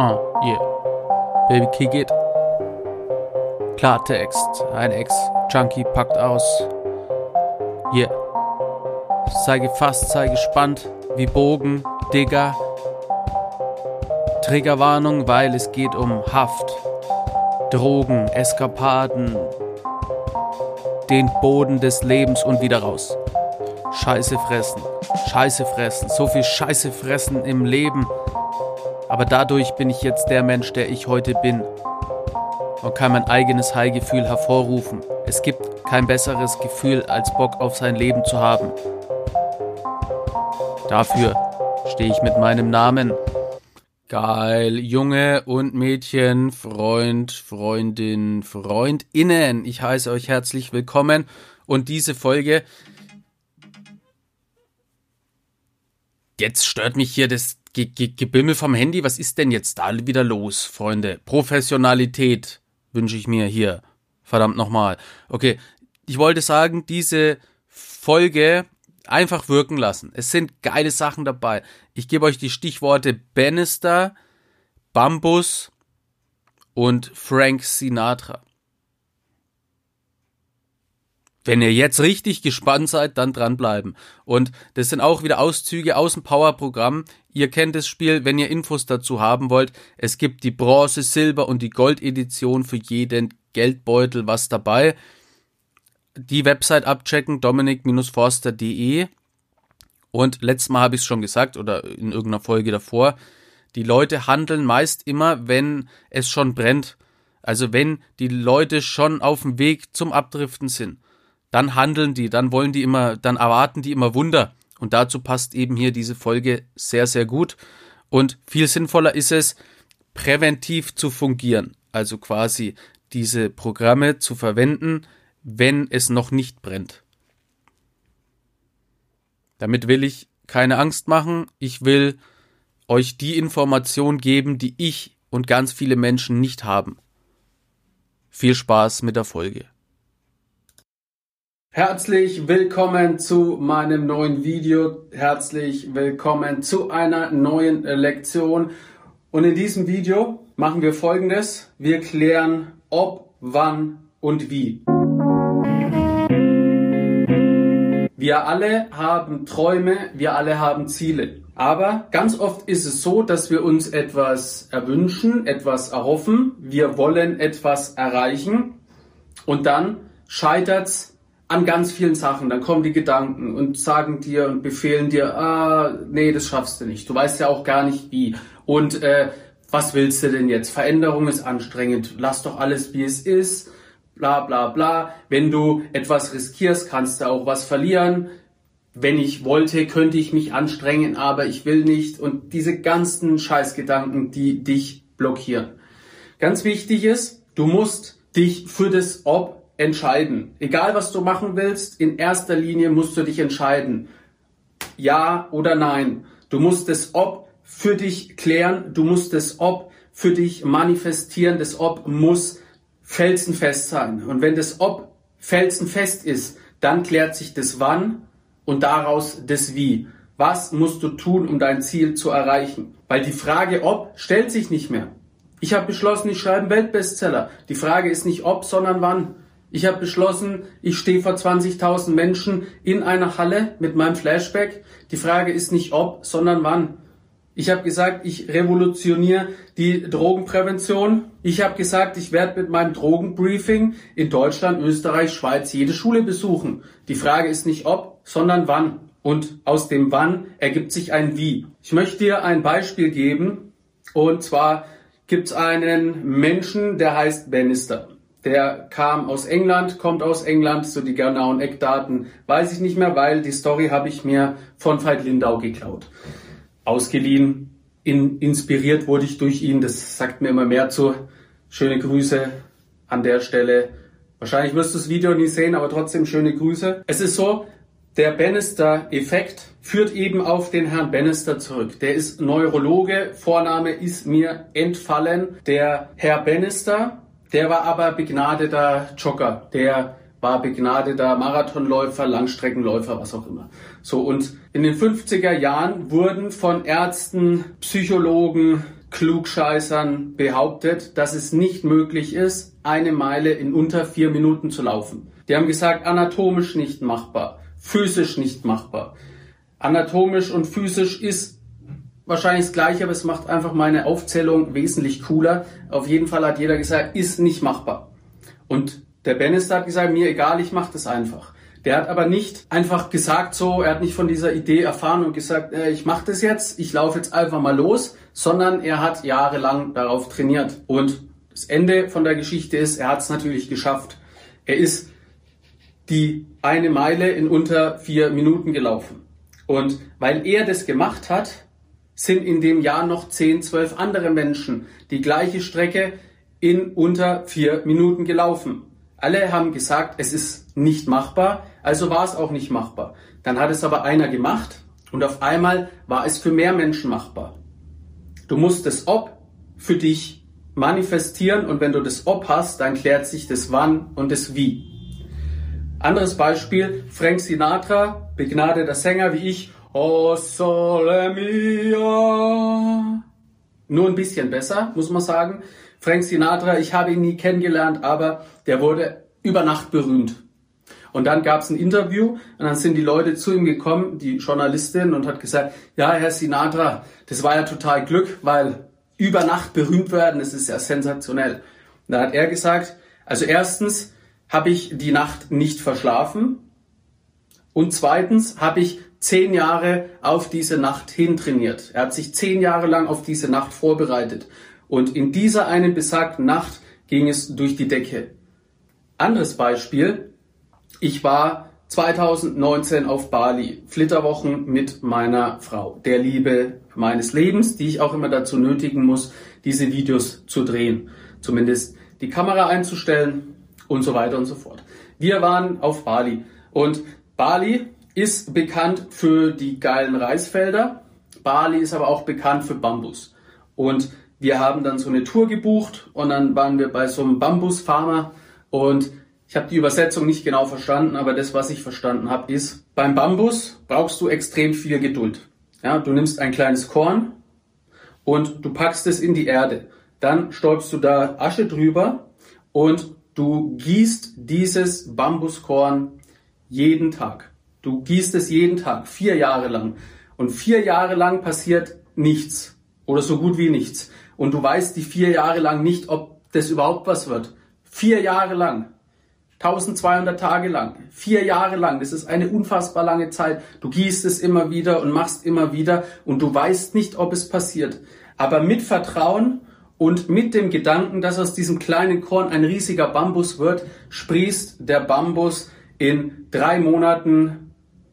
Uh, yeah. Baby, kick it. Klartext. Ein Ex-Junkie packt aus. Yeah. Sei gefasst, sei gespannt. Wie Bogen, Digger. Triggerwarnung, weil es geht um Haft. Drogen, Eskapaden. Den Boden des Lebens und wieder raus. Scheiße fressen. Scheiße fressen. So viel Scheiße fressen im Leben. Aber dadurch bin ich jetzt der Mensch, der ich heute bin. Und kann mein eigenes High-Gefühl hervorrufen. Es gibt kein besseres Gefühl, als Bock auf sein Leben zu haben. Dafür stehe ich mit meinem Namen. Geil, Junge und Mädchen, Freund, Freundin, Freundinnen. Ich heiße euch herzlich willkommen und diese Folge. Jetzt stört mich hier das Ge Ge Gebimmel vom Handy. Was ist denn jetzt da wieder los, Freunde? Professionalität wünsche ich mir hier. Verdammt nochmal. Okay, ich wollte sagen, diese Folge einfach wirken lassen. Es sind geile Sachen dabei. Ich gebe euch die Stichworte Bannister, Bambus und Frank Sinatra. Wenn ihr jetzt richtig gespannt seid, dann dranbleiben. Und das sind auch wieder Auszüge aus dem Power-Programm. Ihr kennt das Spiel, wenn ihr Infos dazu haben wollt. Es gibt die Bronze, Silber und die Gold-Edition für jeden Geldbeutel was dabei. Die Website abchecken, dominik-forster.de. Und letztes Mal habe ich es schon gesagt oder in irgendeiner Folge davor. Die Leute handeln meist immer, wenn es schon brennt. Also wenn die Leute schon auf dem Weg zum Abdriften sind dann handeln die, dann wollen die immer, dann erwarten die immer Wunder. Und dazu passt eben hier diese Folge sehr, sehr gut. Und viel sinnvoller ist es, präventiv zu fungieren. Also quasi diese Programme zu verwenden, wenn es noch nicht brennt. Damit will ich keine Angst machen. Ich will euch die Information geben, die ich und ganz viele Menschen nicht haben. Viel Spaß mit der Folge. Herzlich willkommen zu meinem neuen Video. Herzlich willkommen zu einer neuen Lektion. Und in diesem Video machen wir Folgendes. Wir klären ob, wann und wie. Wir alle haben Träume, wir alle haben Ziele. Aber ganz oft ist es so, dass wir uns etwas erwünschen, etwas erhoffen, wir wollen etwas erreichen und dann scheitert's an ganz vielen Sachen. Dann kommen die Gedanken und sagen dir und befehlen dir, ah, nee, das schaffst du nicht. Du weißt ja auch gar nicht wie. Und äh, was willst du denn jetzt? Veränderung ist anstrengend. Lass doch alles, wie es ist. Bla bla bla. Wenn du etwas riskierst, kannst du auch was verlieren. Wenn ich wollte, könnte ich mich anstrengen, aber ich will nicht. Und diese ganzen Scheißgedanken, die dich blockieren. Ganz wichtig ist, du musst dich für das Ob entscheiden. Egal was du machen willst, in erster Linie musst du dich entscheiden. Ja oder nein. Du musst das Ob für dich klären, du musst das Ob für dich manifestieren. Das Ob muss felsenfest sein. Und wenn das Ob felsenfest ist, dann klärt sich das Wann und daraus das Wie. Was musst du tun, um dein Ziel zu erreichen? Weil die Frage ob stellt sich nicht mehr. Ich habe beschlossen, ich schreibe einen Weltbestseller. Die Frage ist nicht ob, sondern wann. Ich habe beschlossen, ich stehe vor 20.000 Menschen in einer Halle mit meinem Flashback. Die Frage ist nicht ob, sondern wann. Ich habe gesagt, ich revolutioniere die Drogenprävention. Ich habe gesagt, ich werde mit meinem Drogenbriefing in Deutschland, Österreich, Schweiz jede Schule besuchen. Die Frage ist nicht ob, sondern wann. Und aus dem wann ergibt sich ein wie. Ich möchte dir ein Beispiel geben. Und zwar gibt es einen Menschen, der heißt Bannister. Der kam aus England, kommt aus England, so die genauen Eckdaten weiß ich nicht mehr, weil die Story habe ich mir von Veit Lindau geklaut. Ausgeliehen, in, inspiriert wurde ich durch ihn, das sagt mir immer mehr zu. Schöne Grüße an der Stelle. Wahrscheinlich wirst du das Video nie sehen, aber trotzdem schöne Grüße. Es ist so, der Bannister-Effekt führt eben auf den Herrn Bannister zurück. Der ist Neurologe, Vorname ist mir entfallen. Der Herr Bannister der war aber begnadeter Jogger, der war begnadeter Marathonläufer, Langstreckenläufer, was auch immer. So, und in den 50er Jahren wurden von Ärzten, Psychologen, Klugscheißern behauptet, dass es nicht möglich ist, eine Meile in unter vier Minuten zu laufen. Die haben gesagt, anatomisch nicht machbar, physisch nicht machbar. Anatomisch und physisch ist wahrscheinlich das gleiche, aber es macht einfach meine Aufzählung wesentlich cooler. Auf jeden Fall hat jeder gesagt, ist nicht machbar. Und der Bannister hat gesagt, mir egal, ich mache das einfach. Der hat aber nicht einfach gesagt so, er hat nicht von dieser Idee erfahren und gesagt, äh, ich mache das jetzt, ich laufe jetzt einfach mal los, sondern er hat jahrelang darauf trainiert. Und das Ende von der Geschichte ist, er hat es natürlich geschafft. Er ist die eine Meile in unter vier Minuten gelaufen. Und weil er das gemacht hat, sind in dem Jahr noch 10, 12 andere Menschen die gleiche Strecke in unter vier Minuten gelaufen. Alle haben gesagt, es ist nicht machbar, also war es auch nicht machbar. Dann hat es aber einer gemacht und auf einmal war es für mehr Menschen machbar. Du musst das Ob für dich manifestieren und wenn du das Ob hast, dann klärt sich das Wann und das Wie. Anderes Beispiel, Frank Sinatra, begnadeter Sänger wie ich, Oh Sole Mia. Nur ein bisschen besser, muss man sagen. Frank Sinatra, ich habe ihn nie kennengelernt, aber der wurde über Nacht berühmt. Und dann gab es ein Interview und dann sind die Leute zu ihm gekommen, die Journalistin, und hat gesagt, ja, Herr Sinatra, das war ja total Glück, weil über Nacht berühmt werden, das ist ja sensationell. Und da hat er gesagt, also erstens habe ich die Nacht nicht verschlafen und zweitens habe ich zehn Jahre auf diese Nacht hin trainiert. Er hat sich zehn Jahre lang auf diese Nacht vorbereitet. Und in dieser einen besagten Nacht ging es durch die Decke. Anderes Beispiel. Ich war 2019 auf Bali, Flitterwochen mit meiner Frau, der Liebe meines Lebens, die ich auch immer dazu nötigen muss, diese Videos zu drehen. Zumindest die Kamera einzustellen und so weiter und so fort. Wir waren auf Bali und Bali ist bekannt für die geilen Reisfelder. Bali ist aber auch bekannt für Bambus. Und wir haben dann so eine Tour gebucht und dann waren wir bei so einem Bambusfarmer und ich habe die Übersetzung nicht genau verstanden, aber das, was ich verstanden habe, ist, beim Bambus brauchst du extrem viel Geduld. Ja, du nimmst ein kleines Korn und du packst es in die Erde. Dann stäubst du da Asche drüber und du gießt dieses Bambuskorn jeden Tag. Du gießt es jeden Tag, vier Jahre lang. Und vier Jahre lang passiert nichts oder so gut wie nichts und du weißt die vier Jahre lang nicht, ob das überhaupt was wird. Vier Jahre lang. 1200 Tage lang, vier Jahre lang, das ist eine unfassbar lange Zeit. Du gießt es immer wieder und machst immer wieder und du weißt nicht, ob es passiert. Aber mit Vertrauen und mit dem Gedanken, dass aus diesem kleinen Korn ein riesiger Bambus wird, sprießt der Bambus in drei Monaten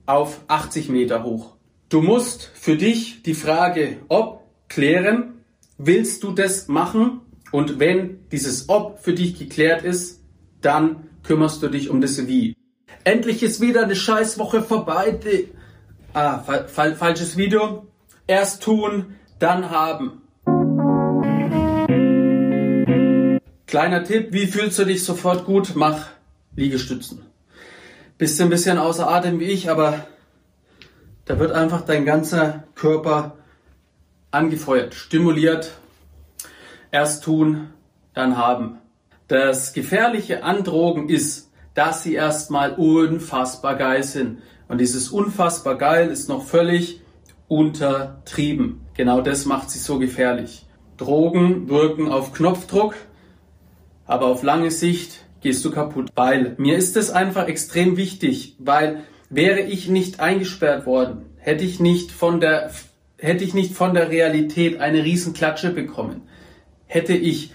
auf 80 Meter hoch. Du musst für dich die Frage, ob klären, willst du das machen? Und wenn dieses Ob für dich geklärt ist, dann kümmerst du dich um das Wie. Endlich ist wieder eine Scheißwoche vorbei. Ah, fa fa falsches Video. Erst tun, dann haben. Kleiner Tipp, wie fühlst du dich sofort gut? Mach Liegestützen. Bist ein bisschen außer Atem wie ich, aber da wird einfach dein ganzer Körper angefeuert, stimuliert. Erst tun, dann haben. Das Gefährliche an Drogen ist, dass sie erstmal unfassbar geil sind. Und dieses unfassbar geil ist noch völlig untertrieben. Genau das macht sie so gefährlich. Drogen wirken auf Knopfdruck, aber auf lange Sicht gehst du kaputt. Weil mir ist es einfach extrem wichtig, weil wäre ich nicht eingesperrt worden, hätte ich nicht von der hätte ich nicht von der Realität eine Riesenklatsche bekommen, hätte ich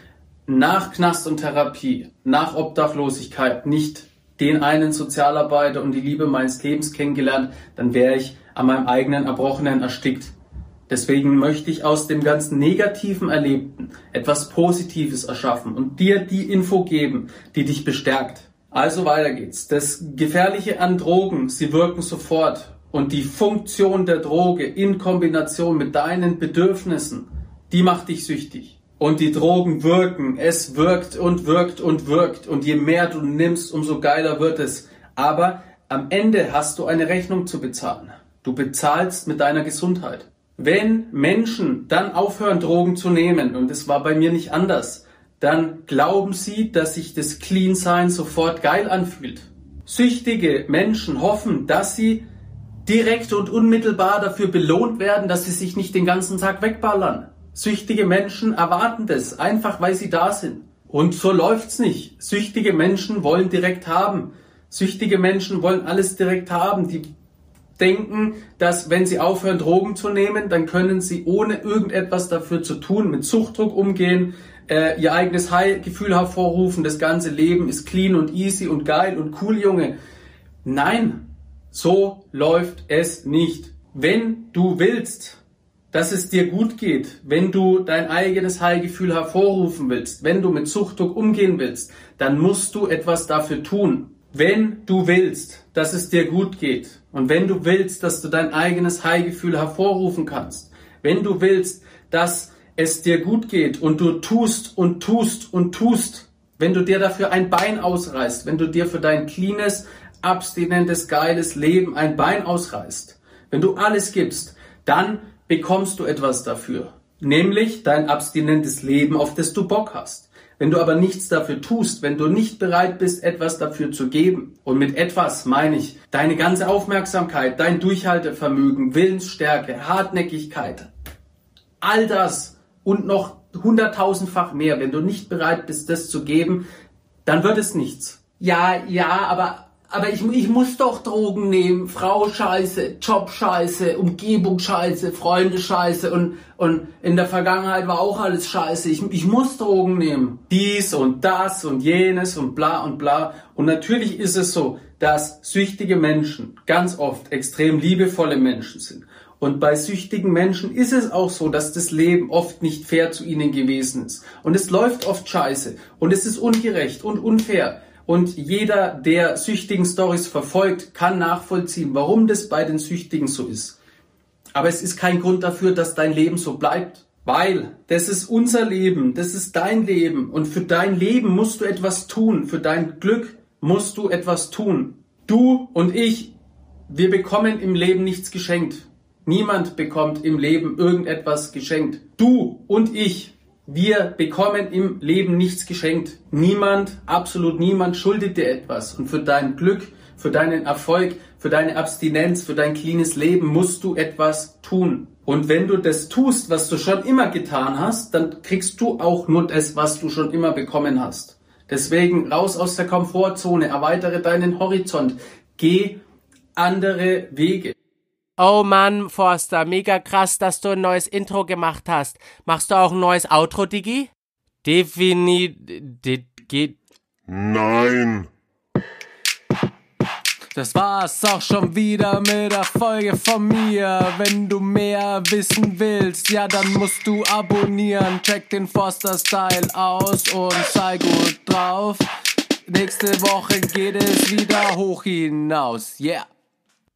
nach Knast und Therapie, nach Obdachlosigkeit nicht den einen Sozialarbeiter und die Liebe meines Lebens kennengelernt, dann wäre ich an meinem eigenen Erbrochenen erstickt. Deswegen möchte ich aus dem ganzen negativen Erlebten etwas Positives erschaffen und dir die Info geben, die dich bestärkt. Also weiter geht's. Das Gefährliche an Drogen, sie wirken sofort und die Funktion der Droge in Kombination mit deinen Bedürfnissen, die macht dich süchtig. Und die Drogen wirken, es wirkt und wirkt und wirkt. Und je mehr du nimmst, umso geiler wird es. Aber am Ende hast du eine Rechnung zu bezahlen. Du bezahlst mit deiner Gesundheit. Wenn Menschen dann aufhören, Drogen zu nehmen, und das war bei mir nicht anders, dann glauben sie, dass sich das Clean-Sein sofort geil anfühlt. Süchtige Menschen hoffen, dass sie direkt und unmittelbar dafür belohnt werden, dass sie sich nicht den ganzen Tag wegballern. Süchtige Menschen erwarten das, einfach weil sie da sind. Und so läuft's nicht. Süchtige Menschen wollen direkt haben. Süchtige Menschen wollen alles direkt haben. Die denken, dass wenn sie aufhören, Drogen zu nehmen, dann können sie ohne irgendetwas dafür zu tun, mit Suchtdruck umgehen, äh, ihr eigenes High-Gefühl hervorrufen, das ganze Leben ist clean und easy und geil und cool, Junge. Nein, so läuft es nicht. Wenn du willst, dass es dir gut geht, wenn du dein eigenes Heilgefühl hervorrufen willst, wenn du mit Suchtdruck umgehen willst, dann musst du etwas dafür tun. Wenn du willst, dass es dir gut geht und wenn du willst, dass du dein eigenes Heilgefühl hervorrufen kannst, wenn du willst, dass es dir gut geht und du tust und tust und tust, wenn du dir dafür ein Bein ausreißt, wenn du dir für dein cleanes, abstinentes, geiles Leben ein Bein ausreißt, wenn du alles gibst, dann bekommst du etwas dafür, nämlich dein abstinentes Leben, auf das du Bock hast. Wenn du aber nichts dafür tust, wenn du nicht bereit bist, etwas dafür zu geben, und mit etwas meine ich deine ganze Aufmerksamkeit, dein Durchhaltevermögen, Willensstärke, Hartnäckigkeit, all das und noch hunderttausendfach mehr, wenn du nicht bereit bist, das zu geben, dann wird es nichts. Ja, ja, aber aber ich, ich muss doch Drogen nehmen. Frau scheiße, Job scheiße, Umgebung scheiße, Freunde scheiße und, und in der Vergangenheit war auch alles scheiße. Ich, ich muss Drogen nehmen. Dies und das und jenes und bla und bla. Und natürlich ist es so, dass süchtige Menschen ganz oft extrem liebevolle Menschen sind. Und bei süchtigen Menschen ist es auch so, dass das Leben oft nicht fair zu ihnen gewesen ist. Und es läuft oft scheiße. Und es ist ungerecht und unfair. Und jeder, der süchtigen Stories verfolgt, kann nachvollziehen, warum das bei den Süchtigen so ist. Aber es ist kein Grund dafür, dass dein Leben so bleibt. Weil das ist unser Leben, das ist dein Leben. Und für dein Leben musst du etwas tun. Für dein Glück musst du etwas tun. Du und ich, wir bekommen im Leben nichts geschenkt. Niemand bekommt im Leben irgendetwas geschenkt. Du und ich, wir bekommen im Leben nichts geschenkt. Niemand, absolut niemand schuldet dir etwas. Und für dein Glück, für deinen Erfolg, für deine Abstinenz, für dein cleanes Leben musst du etwas tun. Und wenn du das tust, was du schon immer getan hast, dann kriegst du auch nur das, was du schon immer bekommen hast. Deswegen raus aus der Komfortzone, erweitere deinen Horizont, geh andere Wege. Oh Mann, Forster, mega krass, dass du ein neues Intro gemacht hast. Machst du auch ein neues Outro, Digi? Definitiv. Geht. Nein. Das war's auch schon wieder mit der Folge von mir. Wenn du mehr wissen willst, ja, dann musst du abonnieren. Check den Forster Style aus und sei gut drauf. Nächste Woche geht es wieder hoch hinaus. Yeah.